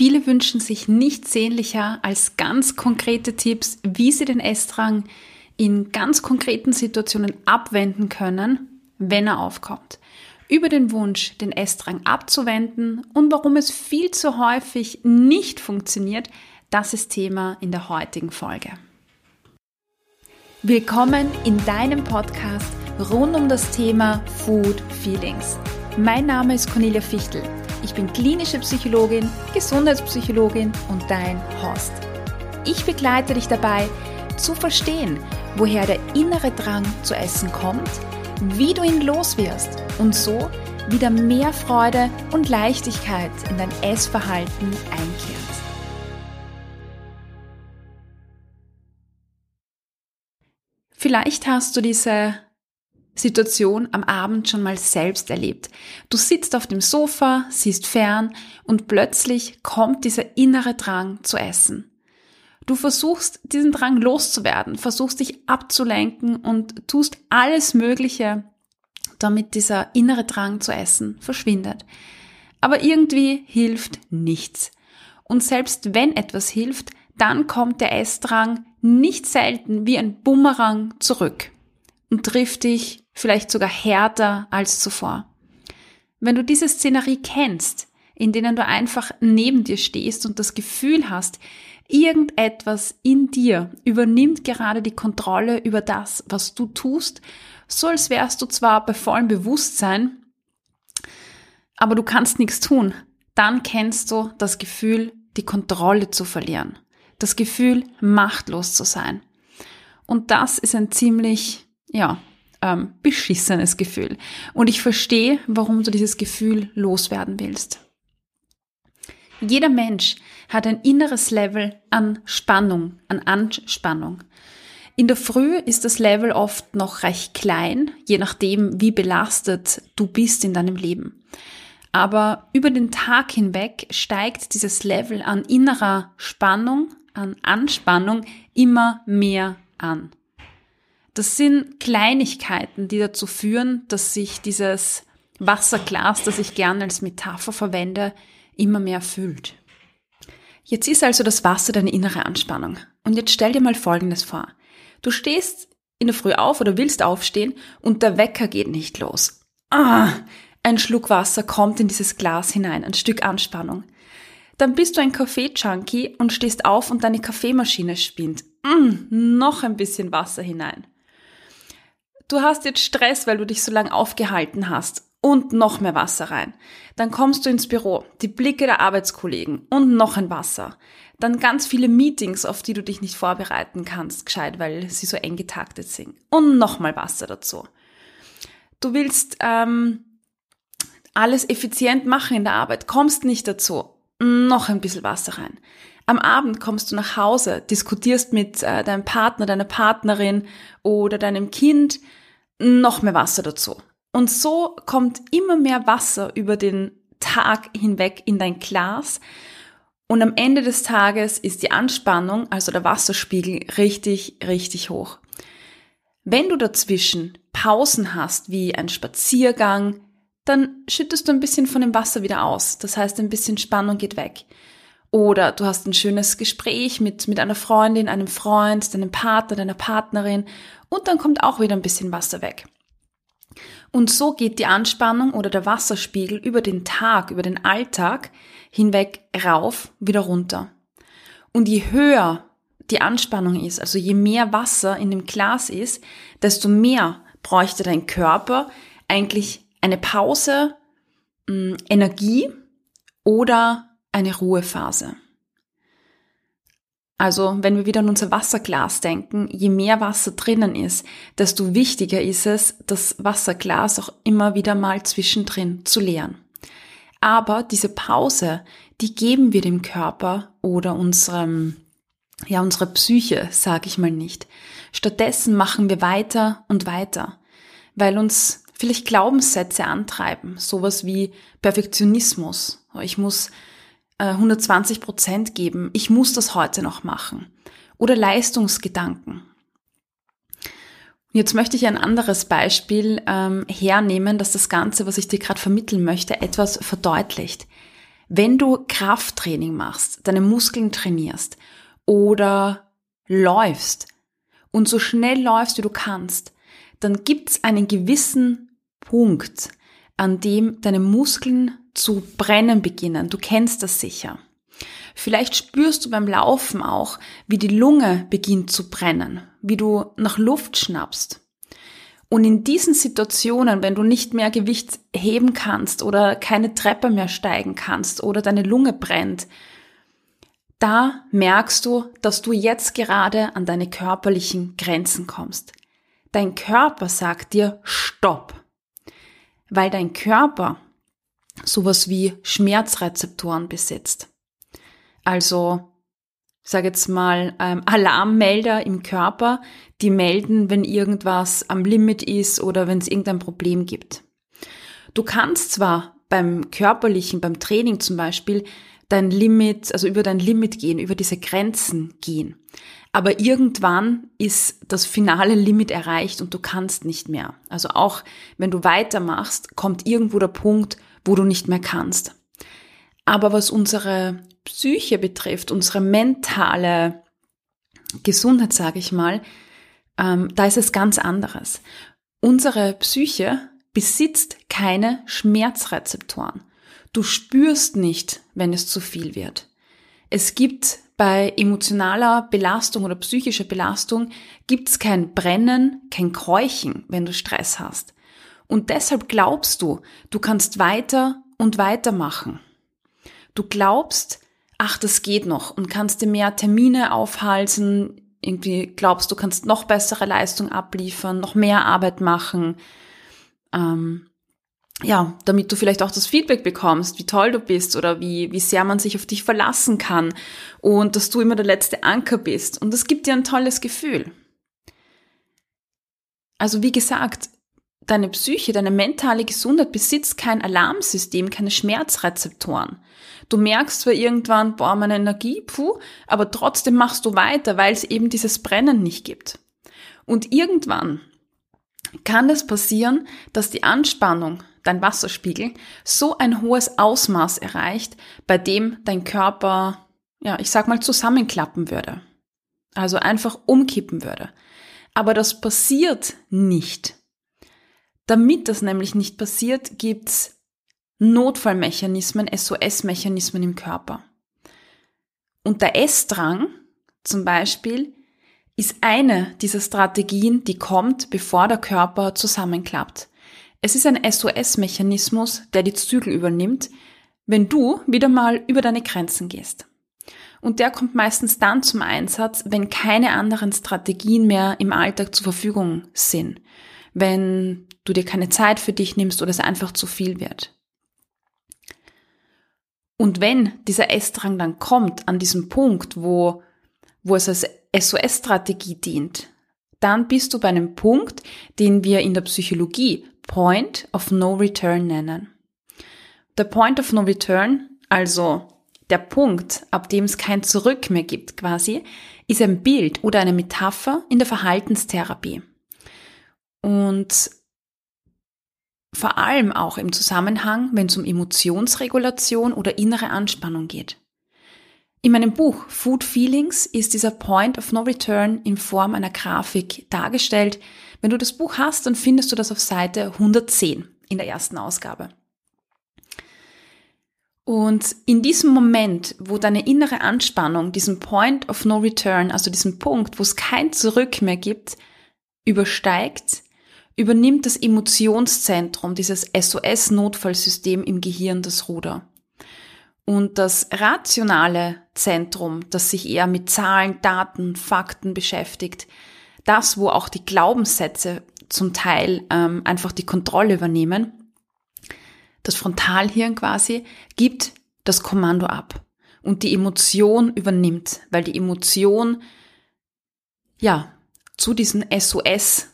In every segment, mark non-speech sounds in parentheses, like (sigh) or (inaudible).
Viele wünschen sich nichts sehnlicher als ganz konkrete Tipps, wie sie den Essdrang in ganz konkreten Situationen abwenden können, wenn er aufkommt. Über den Wunsch, den Essdrang abzuwenden und warum es viel zu häufig nicht funktioniert, das ist Thema in der heutigen Folge. Willkommen in deinem Podcast rund um das Thema Food Feelings. Mein Name ist Cornelia Fichtel. Ich bin klinische Psychologin, Gesundheitspsychologin und dein Host. Ich begleite dich dabei, zu verstehen, woher der innere Drang zu essen kommt, wie du ihn loswirst und so wieder mehr Freude und Leichtigkeit in dein Essverhalten einkehrt. Vielleicht hast du diese Situation am Abend schon mal selbst erlebt. Du sitzt auf dem Sofa, siehst fern und plötzlich kommt dieser innere Drang zu essen. Du versuchst diesen Drang loszuwerden, versuchst dich abzulenken und tust alles Mögliche, damit dieser innere Drang zu essen verschwindet. Aber irgendwie hilft nichts. Und selbst wenn etwas hilft, dann kommt der Essdrang nicht selten wie ein Bumerang zurück und trifft dich vielleicht sogar härter als zuvor. Wenn du diese Szenerie kennst, in denen du einfach neben dir stehst und das Gefühl hast, irgendetwas in dir übernimmt gerade die Kontrolle über das, was du tust, so als wärst du zwar bei vollem Bewusstsein, aber du kannst nichts tun, dann kennst du das Gefühl, die Kontrolle zu verlieren, das Gefühl, machtlos zu sein. Und das ist ein ziemlich, ja, ähm, beschissenes Gefühl. Und ich verstehe, warum du dieses Gefühl loswerden willst. Jeder Mensch hat ein inneres Level an Spannung, an Anspannung. In der Früh ist das Level oft noch recht klein, je nachdem, wie belastet du bist in deinem Leben. Aber über den Tag hinweg steigt dieses Level an innerer Spannung, an Anspannung immer mehr an. Das sind Kleinigkeiten, die dazu führen, dass sich dieses Wasserglas, das ich gerne als Metapher verwende, immer mehr füllt. Jetzt ist also das Wasser deine innere Anspannung. Und jetzt stell dir mal Folgendes vor. Du stehst in der Früh auf oder willst aufstehen und der Wecker geht nicht los. Ah, ein Schluck Wasser kommt in dieses Glas hinein, ein Stück Anspannung. Dann bist du ein Kaffee-Junkie und stehst auf und deine Kaffeemaschine spinnt. Mm, noch ein bisschen Wasser hinein. Du hast jetzt Stress, weil du dich so lange aufgehalten hast und noch mehr Wasser rein. Dann kommst du ins Büro, die Blicke der Arbeitskollegen und noch ein Wasser. Dann ganz viele Meetings, auf die du dich nicht vorbereiten kannst, gescheit, weil sie so eng getaktet sind. Und nochmal Wasser dazu. Du willst ähm, alles effizient machen in der Arbeit, kommst nicht dazu. Noch ein bisschen Wasser rein. Am Abend kommst du nach Hause, diskutierst mit äh, deinem Partner, deiner Partnerin oder deinem Kind, noch mehr Wasser dazu. Und so kommt immer mehr Wasser über den Tag hinweg in dein Glas. Und am Ende des Tages ist die Anspannung, also der Wasserspiegel, richtig, richtig hoch. Wenn du dazwischen Pausen hast, wie ein Spaziergang, dann schüttest du ein bisschen von dem Wasser wieder aus. Das heißt, ein bisschen Spannung geht weg. Oder du hast ein schönes Gespräch mit, mit einer Freundin, einem Freund, deinem Partner, deiner Partnerin und dann kommt auch wieder ein bisschen Wasser weg. Und so geht die Anspannung oder der Wasserspiegel über den Tag, über den Alltag hinweg rauf, wieder runter. Und je höher die Anspannung ist, also je mehr Wasser in dem Glas ist, desto mehr bräuchte dein Körper eigentlich eine Pause, mm, Energie oder eine Ruhephase. Also wenn wir wieder an unser Wasserglas denken, je mehr Wasser drinnen ist, desto wichtiger ist es, das Wasserglas auch immer wieder mal zwischendrin zu leeren. Aber diese Pause, die geben wir dem Körper oder unserem, ja, unserer Psyche, sage ich mal nicht. Stattdessen machen wir weiter und weiter, weil uns vielleicht Glaubenssätze antreiben, sowas wie Perfektionismus. Ich muss 120 äh, Prozent geben, ich muss das heute noch machen. Oder Leistungsgedanken. Jetzt möchte ich ein anderes Beispiel ähm, hernehmen, dass das Ganze, was ich dir gerade vermitteln möchte, etwas verdeutlicht. Wenn du Krafttraining machst, deine Muskeln trainierst oder läufst und so schnell läufst, wie du kannst, dann gibt's einen gewissen Punkt, an dem deine Muskeln zu brennen beginnen. Du kennst das sicher. Vielleicht spürst du beim Laufen auch, wie die Lunge beginnt zu brennen, wie du nach Luft schnappst. Und in diesen Situationen, wenn du nicht mehr Gewicht heben kannst oder keine Treppe mehr steigen kannst oder deine Lunge brennt, da merkst du, dass du jetzt gerade an deine körperlichen Grenzen kommst. Dein Körper sagt dir Stopp, weil dein Körper sowas wie Schmerzrezeptoren besitzt. Also, sag jetzt mal, ähm, Alarmmelder im Körper, die melden, wenn irgendwas am Limit ist oder wenn es irgendein Problem gibt. Du kannst zwar beim körperlichen, beim Training zum Beispiel, dein Limit, also über dein Limit gehen, über diese Grenzen gehen. Aber irgendwann ist das finale Limit erreicht und du kannst nicht mehr. Also auch wenn du weitermachst, kommt irgendwo der Punkt, wo du nicht mehr kannst. Aber was unsere Psyche betrifft, unsere mentale Gesundheit, sage ich mal, ähm, da ist es ganz anderes. Unsere Psyche besitzt keine Schmerzrezeptoren. Du spürst nicht, wenn es zu viel wird. Es gibt bei emotionaler Belastung oder psychischer Belastung gibt's kein Brennen, kein Keuchen, wenn du Stress hast. Und deshalb glaubst du, du kannst weiter und weitermachen. Du glaubst, ach, das geht noch und kannst dir mehr Termine aufhalsen, irgendwie glaubst, du kannst noch bessere Leistung abliefern, noch mehr Arbeit machen. Ähm, ja, damit du vielleicht auch das Feedback bekommst, wie toll du bist oder wie, wie sehr man sich auf dich verlassen kann und dass du immer der letzte Anker bist. Und das gibt dir ein tolles Gefühl. Also wie gesagt, deine Psyche, deine mentale Gesundheit besitzt kein Alarmsystem, keine Schmerzrezeptoren. Du merkst zwar irgendwann, boah, meine Energie, puh, aber trotzdem machst du weiter, weil es eben dieses Brennen nicht gibt. Und irgendwann kann es passieren, dass die Anspannung, dein Wasserspiegel, so ein hohes Ausmaß erreicht, bei dem dein Körper, ja, ich sag mal, zusammenklappen würde. Also einfach umkippen würde. Aber das passiert nicht. Damit das nämlich nicht passiert, gibt's Notfallmechanismen, SOS-Mechanismen im Körper. Und der Essdrang zum Beispiel ist eine dieser Strategien, die kommt, bevor der Körper zusammenklappt. Es ist ein SOS-Mechanismus, der die Zügel übernimmt, wenn du wieder mal über deine Grenzen gehst. Und der kommt meistens dann zum Einsatz, wenn keine anderen Strategien mehr im Alltag zur Verfügung sind. Wenn du dir keine Zeit für dich nimmst oder es einfach zu viel wird. Und wenn dieser Essdrang dann kommt an diesem Punkt, wo, wo es als SOS-Strategie dient, dann bist du bei einem Punkt, den wir in der Psychologie Point of No Return nennen. Der Point of No Return, also der Punkt, ab dem es kein Zurück mehr gibt quasi, ist ein Bild oder eine Metapher in der Verhaltenstherapie. Und vor allem auch im Zusammenhang, wenn es um Emotionsregulation oder innere Anspannung geht. In meinem Buch Food Feelings ist dieser Point of No Return in Form einer Grafik dargestellt. Wenn du das Buch hast, dann findest du das auf Seite 110 in der ersten Ausgabe. Und in diesem Moment, wo deine innere Anspannung diesen Point of No Return, also diesen Punkt, wo es kein Zurück mehr gibt, übersteigt, übernimmt das Emotionszentrum, dieses SOS-Notfallsystem im Gehirn das Ruder. Und das rationale Zentrum, das sich eher mit Zahlen, Daten, Fakten beschäftigt, das, wo auch die Glaubenssätze zum Teil ähm, einfach die Kontrolle übernehmen, das Frontalhirn quasi, gibt das Kommando ab. Und die Emotion übernimmt, weil die Emotion, ja, zu diesen SOS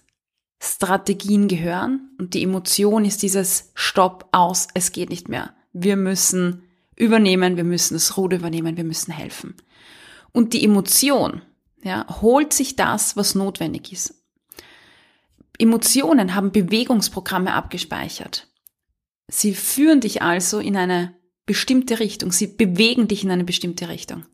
Strategien gehören und die Emotion ist dieses Stopp aus, es geht nicht mehr. Wir müssen übernehmen, wir müssen das Ruder übernehmen, wir müssen helfen. Und die Emotion, ja, holt sich das, was notwendig ist. Emotionen haben Bewegungsprogramme abgespeichert. Sie führen dich also in eine bestimmte Richtung. Sie bewegen dich in eine bestimmte Richtung.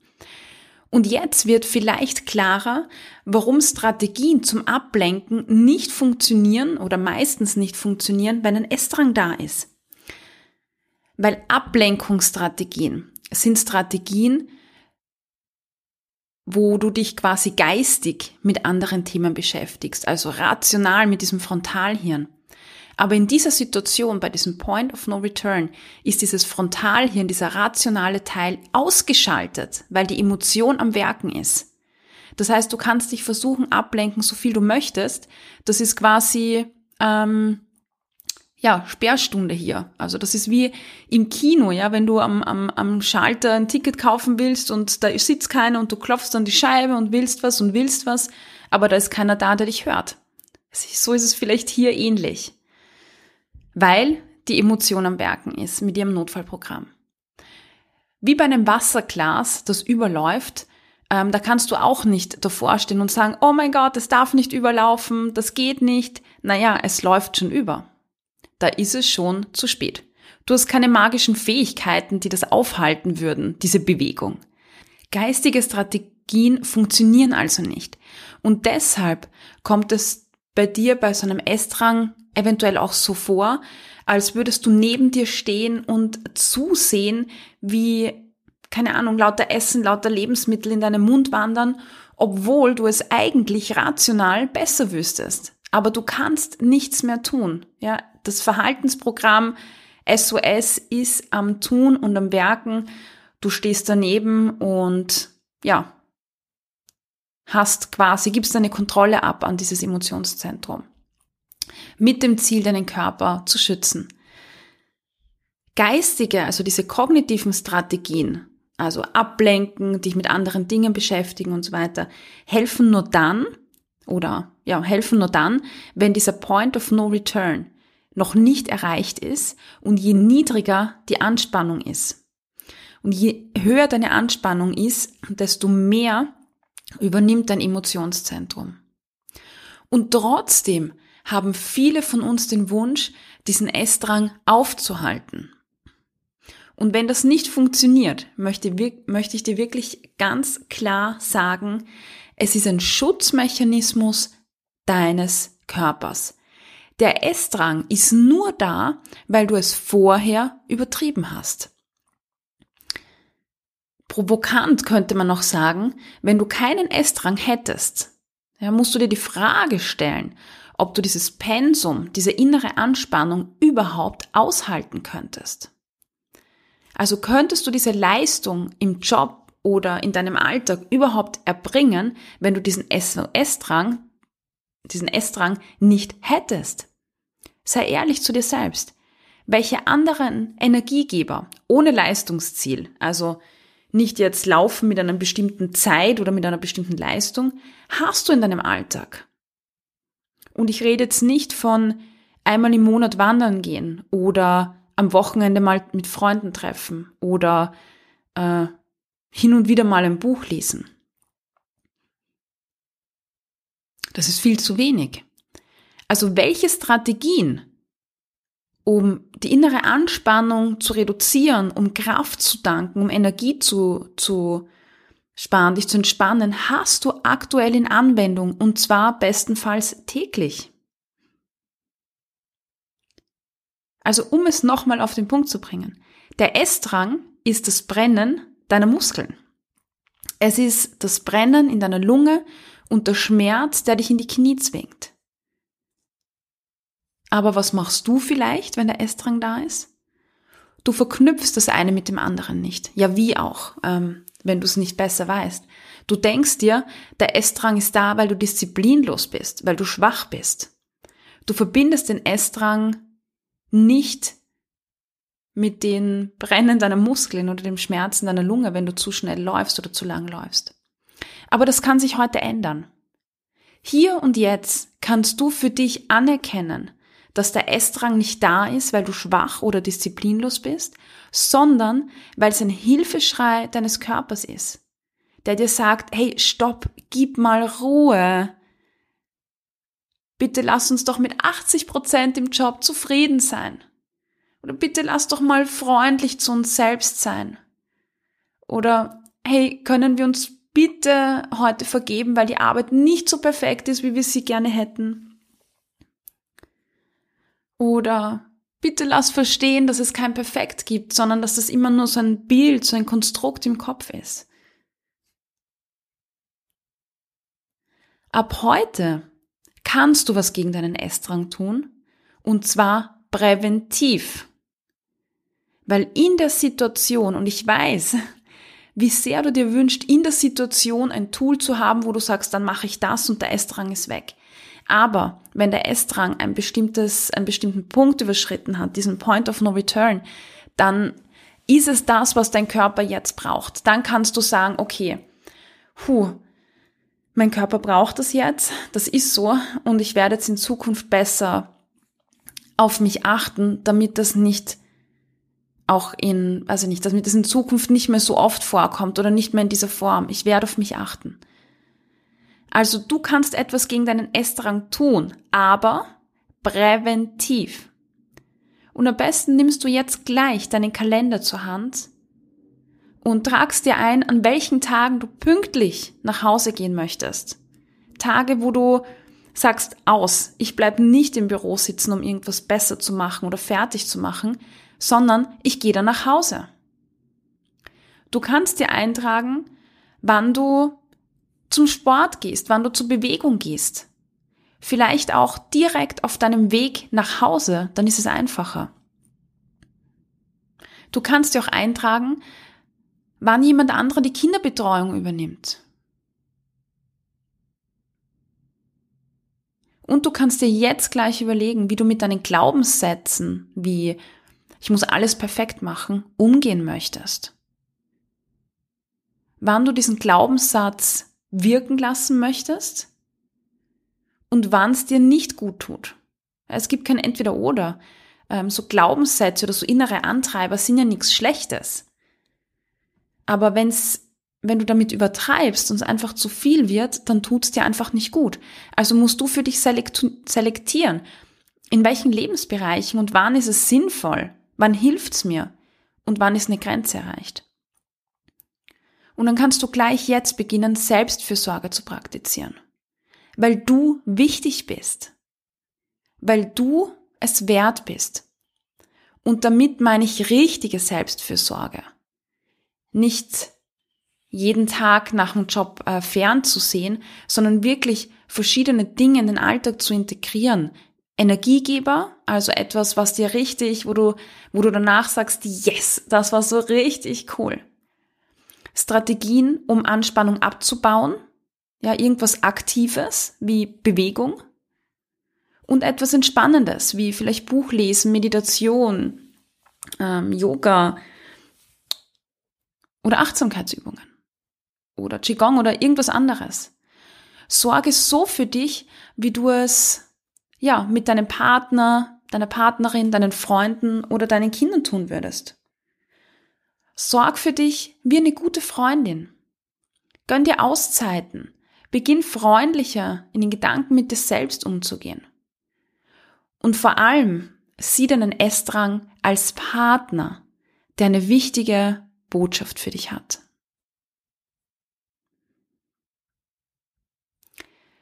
Und jetzt wird vielleicht klarer, warum Strategien zum Ablenken nicht funktionieren oder meistens nicht funktionieren, wenn ein Essdrang da ist. Weil Ablenkungsstrategien sind Strategien, wo du dich quasi geistig mit anderen Themen beschäftigst, also rational mit diesem Frontalhirn. Aber in dieser Situation, bei diesem Point of No Return, ist dieses Frontalhirn, dieser rationale Teil ausgeschaltet, weil die Emotion am Werken ist. Das heißt, du kannst dich versuchen ablenken, so viel du möchtest. Das ist quasi ähm, ja Sperrstunde hier. Also das ist wie im Kino, ja, wenn du am, am, am Schalter ein Ticket kaufen willst und da sitzt keiner und du klopfst an die Scheibe und willst was und willst was, aber da ist keiner da, der dich hört. So ist es vielleicht hier ähnlich weil die Emotion am Werken ist mit ihrem Notfallprogramm. Wie bei einem Wasserglas, das überläuft, ähm, da kannst du auch nicht davor stehen und sagen, oh mein Gott, es darf nicht überlaufen, das geht nicht. Naja, es läuft schon über. Da ist es schon zu spät. Du hast keine magischen Fähigkeiten, die das aufhalten würden, diese Bewegung. Geistige Strategien funktionieren also nicht. Und deshalb kommt es bei dir bei so einem Essdrang eventuell auch so vor, als würdest du neben dir stehen und zusehen, wie, keine Ahnung, lauter Essen, lauter Lebensmittel in deinem Mund wandern, obwohl du es eigentlich rational besser wüsstest. Aber du kannst nichts mehr tun. Ja, das Verhaltensprogramm SOS ist am Tun und am Werken. Du stehst daneben und ja, hast quasi, gibst deine Kontrolle ab an dieses Emotionszentrum mit dem Ziel, deinen Körper zu schützen. Geistige, also diese kognitiven Strategien, also ablenken, dich mit anderen Dingen beschäftigen und so weiter, helfen nur dann oder ja, helfen nur dann, wenn dieser Point of No Return noch nicht erreicht ist und je niedriger die Anspannung ist. Und je höher deine Anspannung ist, desto mehr übernimmt dein Emotionszentrum. Und trotzdem haben viele von uns den Wunsch, diesen Essdrang aufzuhalten. Und wenn das nicht funktioniert, möchte, möchte ich dir wirklich ganz klar sagen, es ist ein Schutzmechanismus deines Körpers. Der Essdrang ist nur da, weil du es vorher übertrieben hast. Provokant könnte man noch sagen, wenn du keinen Essdrang hättest, ja, musst du dir die Frage stellen, ob du dieses Pensum, diese innere Anspannung überhaupt aushalten könntest. Also könntest du diese Leistung im Job oder in deinem Alltag überhaupt erbringen, wenn du diesen SOS-Drang, diesen S-Drang nicht hättest? Sei ehrlich zu dir selbst. Welche anderen Energiegeber ohne Leistungsziel, also nicht jetzt laufen mit einer bestimmten Zeit oder mit einer bestimmten Leistung, hast du in deinem Alltag? Und ich rede jetzt nicht von einmal im Monat wandern gehen oder am Wochenende mal mit Freunden treffen oder äh, hin und wieder mal ein Buch lesen. Das ist viel zu wenig. Also welche Strategien, um die innere Anspannung zu reduzieren, um Kraft zu danken, um Energie zu, zu sparen, dich zu entspannen, hast du aktuell in Anwendung und zwar bestenfalls täglich. Also um es nochmal auf den Punkt zu bringen. Der Essdrang ist das Brennen deiner Muskeln. Es ist das Brennen in deiner Lunge und der Schmerz, der dich in die Knie zwingt. Aber was machst du vielleicht, wenn der Essdrang da ist? Du verknüpfst das eine mit dem anderen nicht. Ja, wie auch. Ähm, wenn du es nicht besser weißt. Du denkst dir, der Essdrang ist da, weil du disziplinlos bist, weil du schwach bist. Du verbindest den Essdrang nicht mit den Brennen deiner Muskeln oder dem Schmerzen deiner Lunge, wenn du zu schnell läufst oder zu lang läufst. Aber das kann sich heute ändern. Hier und jetzt kannst du für dich anerkennen, dass der Essdrang nicht da ist, weil du schwach oder disziplinlos bist, sondern weil es ein Hilfeschrei deines Körpers ist, der dir sagt, hey, stopp, gib mal Ruhe. Bitte lass uns doch mit 80 Prozent im Job zufrieden sein. Oder bitte lass doch mal freundlich zu uns selbst sein. Oder hey, können wir uns bitte heute vergeben, weil die Arbeit nicht so perfekt ist, wie wir sie gerne hätten. Oder bitte lass verstehen, dass es kein Perfekt gibt, sondern dass das immer nur so ein Bild, so ein Konstrukt im Kopf ist. Ab heute kannst du was gegen deinen Essdrang tun, und zwar präventiv. Weil in der Situation, und ich weiß, (laughs) wie sehr du dir wünschst, in der Situation ein Tool zu haben, wo du sagst, dann mache ich das und der Essdrang ist weg. Aber wenn der Essdrang ein bestimmtes, einen bestimmten Punkt überschritten hat, diesen Point of No Return, dann ist es das, was dein Körper jetzt braucht. Dann kannst du sagen, okay, puh, mein Körper braucht das jetzt, das ist so und ich werde jetzt in Zukunft besser auf mich achten, damit das nicht auch in, also nicht, damit es in Zukunft nicht mehr so oft vorkommt oder nicht mehr in dieser Form. Ich werde auf mich achten. Also du kannst etwas gegen deinen Essdrang tun, aber präventiv. Und am besten nimmst du jetzt gleich deinen Kalender zur Hand und tragst dir ein, an welchen Tagen du pünktlich nach Hause gehen möchtest. Tage, wo du sagst aus, ich bleib nicht im Büro sitzen, um irgendwas besser zu machen oder fertig zu machen, sondern ich gehe dann nach Hause. Du kannst dir eintragen, wann du zum Sport gehst, wann du zur Bewegung gehst. Vielleicht auch direkt auf deinem Weg nach Hause, dann ist es einfacher. Du kannst dir auch eintragen, wann jemand anderer die Kinderbetreuung übernimmt. Und du kannst dir jetzt gleich überlegen, wie du mit deinen Glaubenssätzen, wie ich muss alles perfekt machen, umgehen möchtest. Wann du diesen Glaubenssatz wirken lassen möchtest und wann es dir nicht gut tut. Es gibt kein Entweder-Oder. Ähm, so Glaubenssätze oder so innere Antreiber sind ja nichts Schlechtes. Aber wenn's, wenn du damit übertreibst und es einfach zu viel wird, dann tut's dir einfach nicht gut. Also musst du für dich selektieren, in welchen Lebensbereichen und wann ist es sinnvoll, wann hilft's mir und wann ist eine Grenze erreicht. Und dann kannst du gleich jetzt beginnen, Selbstfürsorge zu praktizieren. Weil du wichtig bist. Weil du es wert bist. Und damit meine ich richtige Selbstfürsorge nicht jeden Tag nach dem Job äh, fernzusehen, sondern wirklich verschiedene Dinge in den Alltag zu integrieren. Energiegeber, also etwas, was dir richtig, wo du, wo du danach sagst, yes, das war so richtig cool. Strategien, um Anspannung abzubauen, ja, irgendwas Aktives wie Bewegung und etwas Entspannendes wie vielleicht Buchlesen, Meditation, ähm, Yoga, oder Achtsamkeitsübungen oder Qigong oder irgendwas anderes. Sorge so für dich, wie du es ja mit deinem Partner, deiner Partnerin, deinen Freunden oder deinen Kindern tun würdest. Sorg für dich wie eine gute Freundin. Gönn dir Auszeiten. Beginn freundlicher in den Gedanken mit dir selbst umzugehen. Und vor allem sieh deinen Essdrang als Partner, der eine wichtige Botschaft für dich hat.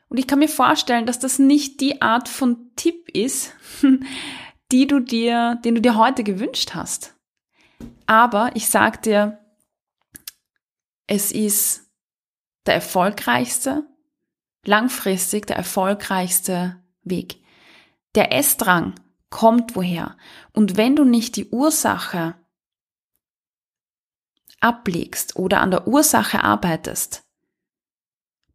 Und ich kann mir vorstellen, dass das nicht die Art von Tipp ist, (laughs) die du dir, den du dir heute gewünscht hast. Aber ich sag dir, es ist der erfolgreichste, langfristig der erfolgreichste Weg. Der Essdrang kommt woher. Und wenn du nicht die Ursache ablegst oder an der Ursache arbeitest,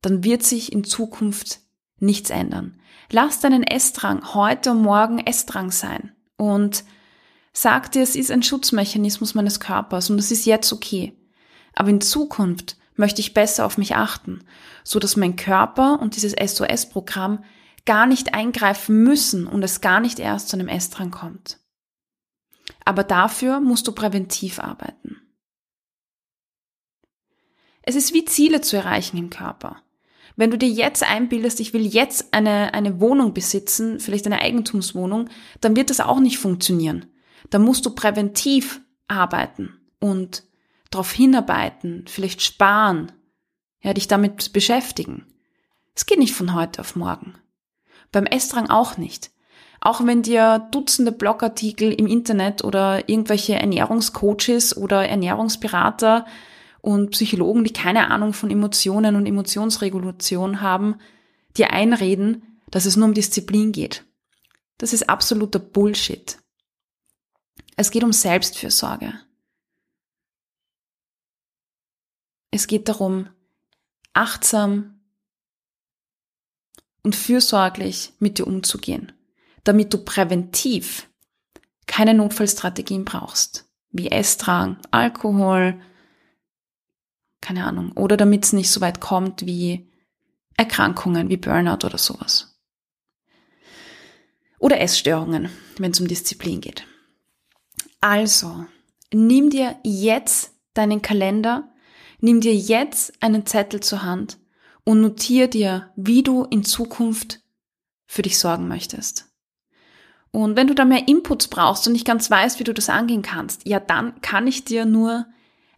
dann wird sich in Zukunft nichts ändern. Lass deinen Essdrang heute und morgen Essdrang sein und sag dir, es ist ein Schutzmechanismus meines Körpers und es ist jetzt okay. Aber in Zukunft möchte ich besser auf mich achten, so dass mein Körper und dieses SOS-Programm gar nicht eingreifen müssen und es gar nicht erst zu einem Essdrang kommt. Aber dafür musst du präventiv arbeiten. Es ist wie Ziele zu erreichen im Körper. Wenn du dir jetzt einbildest, ich will jetzt eine, eine Wohnung besitzen, vielleicht eine Eigentumswohnung, dann wird das auch nicht funktionieren. Da musst du präventiv arbeiten und darauf hinarbeiten, vielleicht sparen, ja, dich damit beschäftigen. Es geht nicht von heute auf morgen. Beim Essdrang auch nicht. Auch wenn dir Dutzende Blogartikel im Internet oder irgendwelche Ernährungscoaches oder Ernährungsberater und Psychologen, die keine Ahnung von Emotionen und Emotionsregulation haben, dir einreden, dass es nur um Disziplin geht. Das ist absoluter Bullshit. Es geht um Selbstfürsorge. Es geht darum, achtsam und fürsorglich mit dir umzugehen, damit du präventiv keine Notfallstrategien brauchst, wie Essdrang, Alkohol, keine Ahnung, oder damit es nicht so weit kommt wie Erkrankungen wie Burnout oder sowas. Oder Essstörungen, wenn es um Disziplin geht. Also, nimm dir jetzt deinen Kalender, nimm dir jetzt einen Zettel zur Hand und notier dir, wie du in Zukunft für dich sorgen möchtest. Und wenn du da mehr Inputs brauchst und nicht ganz weißt, wie du das angehen kannst, ja, dann kann ich dir nur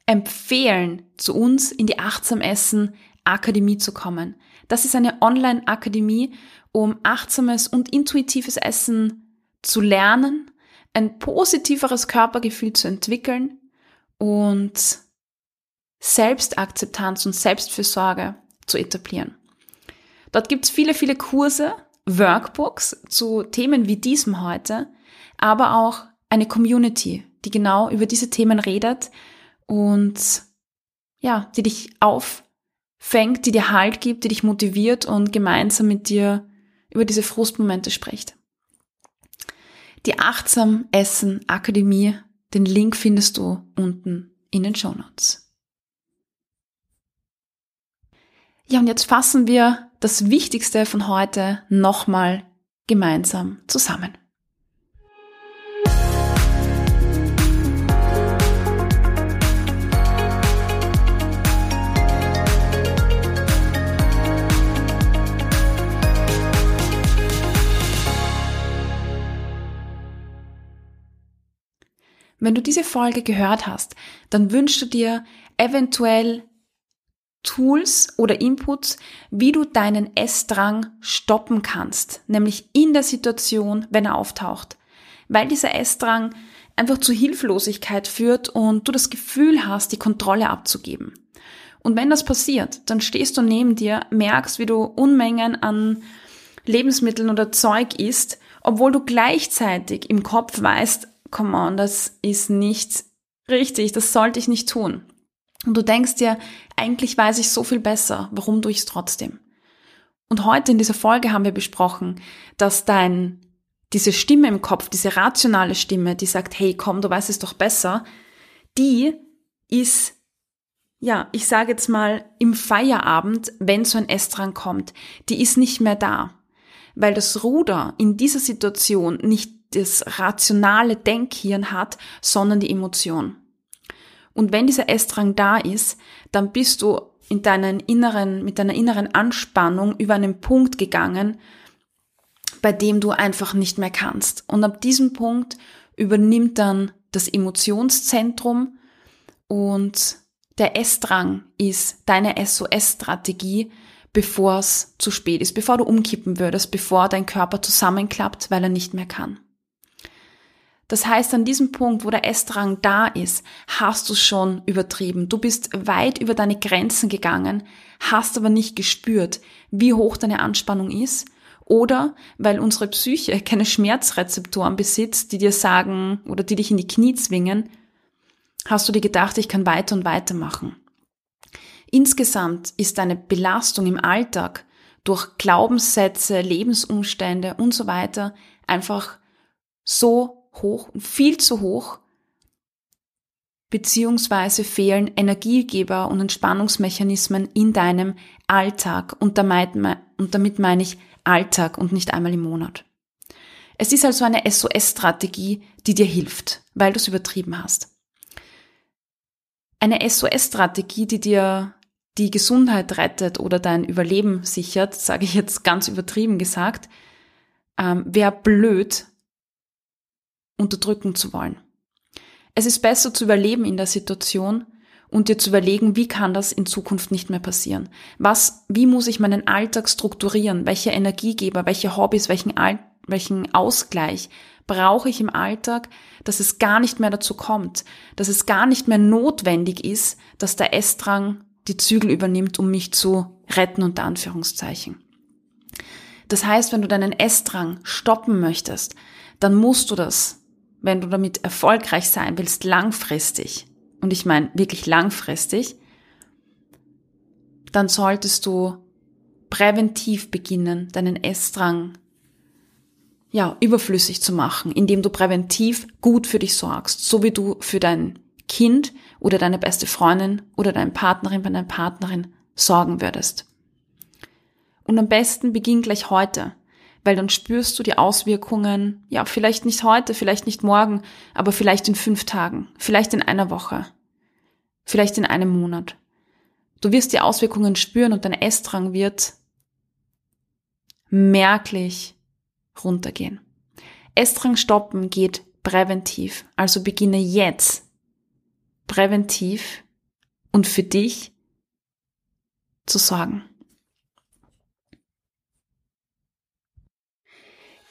empfehlen, zu uns in die Achtsam Essen Akademie zu kommen. Das ist eine Online-Akademie, um achtsames und intuitives Essen zu lernen, ein positiveres Körpergefühl zu entwickeln und Selbstakzeptanz und Selbstfürsorge zu etablieren. Dort gibt es viele, viele Kurse, Workbooks zu Themen wie diesem heute, aber auch eine Community, die genau über diese Themen redet und ja, die dich auffängt, die dir Halt gibt, die dich motiviert und gemeinsam mit dir über diese Frustmomente spricht. Die Achtsam Essen Akademie, den Link findest du unten in den Show Notes. Ja, und jetzt fassen wir das Wichtigste von heute nochmal gemeinsam zusammen. Wenn du diese Folge gehört hast, dann wünschst du dir eventuell Tools oder Inputs, wie du deinen Essdrang stoppen kannst, nämlich in der Situation, wenn er auftaucht. Weil dieser Essdrang einfach zu Hilflosigkeit führt und du das Gefühl hast, die Kontrolle abzugeben. Und wenn das passiert, dann stehst du neben dir, merkst, wie du Unmengen an Lebensmitteln oder Zeug isst, obwohl du gleichzeitig im Kopf weißt, come on, das ist nicht richtig, das sollte ich nicht tun. Und du denkst dir, eigentlich weiß ich so viel besser, warum tue ich es trotzdem? Und heute in dieser Folge haben wir besprochen, dass dein, diese Stimme im Kopf, diese rationale Stimme, die sagt, hey, komm, du weißt es doch besser, die ist, ja, ich sage jetzt mal, im Feierabend, wenn so ein Essdrang kommt, die ist nicht mehr da. Weil das Ruder in dieser Situation nicht das rationale Denkhirn hat, sondern die Emotion. Und wenn dieser Essdrang da ist, dann bist du in deinen inneren, mit deiner inneren Anspannung über einen Punkt gegangen, bei dem du einfach nicht mehr kannst. Und ab diesem Punkt übernimmt dann das Emotionszentrum und der Essdrang ist deine SOS-Strategie, bevor es zu spät ist, bevor du umkippen würdest, bevor dein Körper zusammenklappt, weil er nicht mehr kann. Das heißt, an diesem Punkt, wo der Essdrang da ist, hast du schon übertrieben. Du bist weit über deine Grenzen gegangen, hast aber nicht gespürt, wie hoch deine Anspannung ist. Oder weil unsere Psyche (laughs) keine Schmerzrezeptoren besitzt, die dir sagen oder die dich in die Knie zwingen, hast du dir gedacht, ich kann weiter und weiter machen. Insgesamt ist deine Belastung im Alltag durch Glaubenssätze, Lebensumstände und so weiter einfach so hoch und viel zu hoch, beziehungsweise fehlen Energiegeber und Entspannungsmechanismen in deinem Alltag und damit, und damit meine ich Alltag und nicht einmal im Monat. Es ist also eine SOS-Strategie, die dir hilft, weil du es übertrieben hast. Eine SOS-Strategie, die dir die Gesundheit rettet oder dein Überleben sichert, sage ich jetzt ganz übertrieben gesagt, ähm, wäre blöd, unterdrücken zu wollen. Es ist besser zu überleben in der Situation und dir zu überlegen, wie kann das in Zukunft nicht mehr passieren? Was, wie muss ich meinen Alltag strukturieren? Welche Energiegeber, welche Hobbys, welchen, All, welchen Ausgleich brauche ich im Alltag, dass es gar nicht mehr dazu kommt, dass es gar nicht mehr notwendig ist, dass der Essdrang die Zügel übernimmt, um mich zu retten, unter Anführungszeichen. Das heißt, wenn du deinen Essdrang stoppen möchtest, dann musst du das, wenn du damit erfolgreich sein willst, langfristig, und ich meine wirklich langfristig, dann solltest du präventiv beginnen, deinen Essdrang ja, überflüssig zu machen, indem du präventiv gut für dich sorgst, so wie du für dein Kind oder deine beste Freundin oder deine Partnerin bei deiner Partnerin sorgen würdest. Und am besten beginn gleich heute, weil dann spürst du die Auswirkungen, ja, vielleicht nicht heute, vielleicht nicht morgen, aber vielleicht in fünf Tagen, vielleicht in einer Woche, vielleicht in einem Monat. Du wirst die Auswirkungen spüren und dein Essdrang wird merklich runtergehen. Essdrang stoppen geht präventiv, also beginne jetzt präventiv und für dich zu sorgen.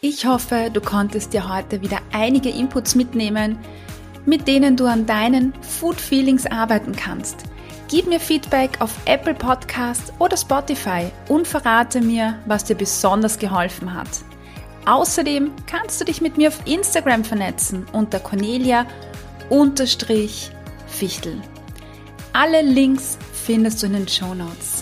Ich hoffe, du konntest dir heute wieder einige Inputs mitnehmen, mit denen du an deinen Food Feelings arbeiten kannst. Gib mir Feedback auf Apple Podcasts oder Spotify und verrate mir, was dir besonders geholfen hat. Außerdem kannst du dich mit mir auf Instagram vernetzen unter Cornelia-Fichtel. Alle Links findest du in den Show Notes.